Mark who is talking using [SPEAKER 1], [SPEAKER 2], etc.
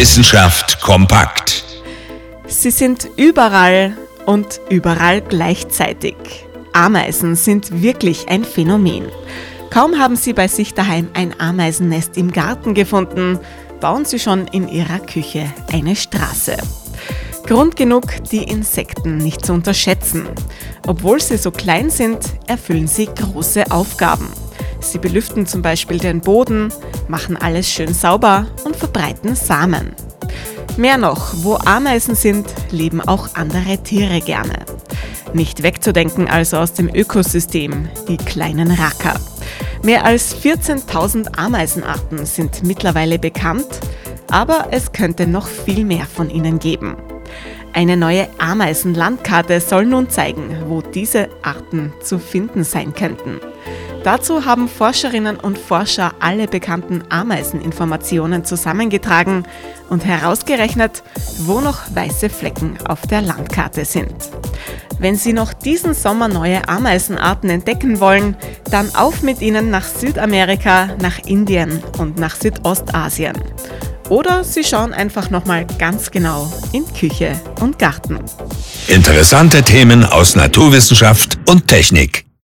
[SPEAKER 1] Wissenschaft kompakt.
[SPEAKER 2] Sie sind überall und überall gleichzeitig. Ameisen sind wirklich ein Phänomen. Kaum haben Sie bei sich daheim ein Ameisennest im Garten gefunden, bauen Sie schon in Ihrer Küche eine Straße. Grund genug, die Insekten nicht zu unterschätzen. Obwohl sie so klein sind, erfüllen sie große Aufgaben. Sie belüften zum Beispiel den Boden, machen alles schön sauber und verbreiten Samen. Mehr noch, wo Ameisen sind, leben auch andere Tiere gerne. Nicht wegzudenken also aus dem Ökosystem, die kleinen Racker. Mehr als 14.000 Ameisenarten sind mittlerweile bekannt, aber es könnte noch viel mehr von ihnen geben. Eine neue Ameisenlandkarte soll nun zeigen, wo diese Arten zu finden sein könnten. Dazu haben Forscherinnen und Forscher alle bekannten Ameiseninformationen zusammengetragen und herausgerechnet, wo noch weiße Flecken auf der Landkarte sind. Wenn Sie noch diesen Sommer neue Ameisenarten entdecken wollen, dann auf mit ihnen nach Südamerika, nach Indien und nach Südostasien. Oder Sie schauen einfach nochmal ganz genau in Küche und Garten.
[SPEAKER 1] Interessante Themen aus Naturwissenschaft und Technik.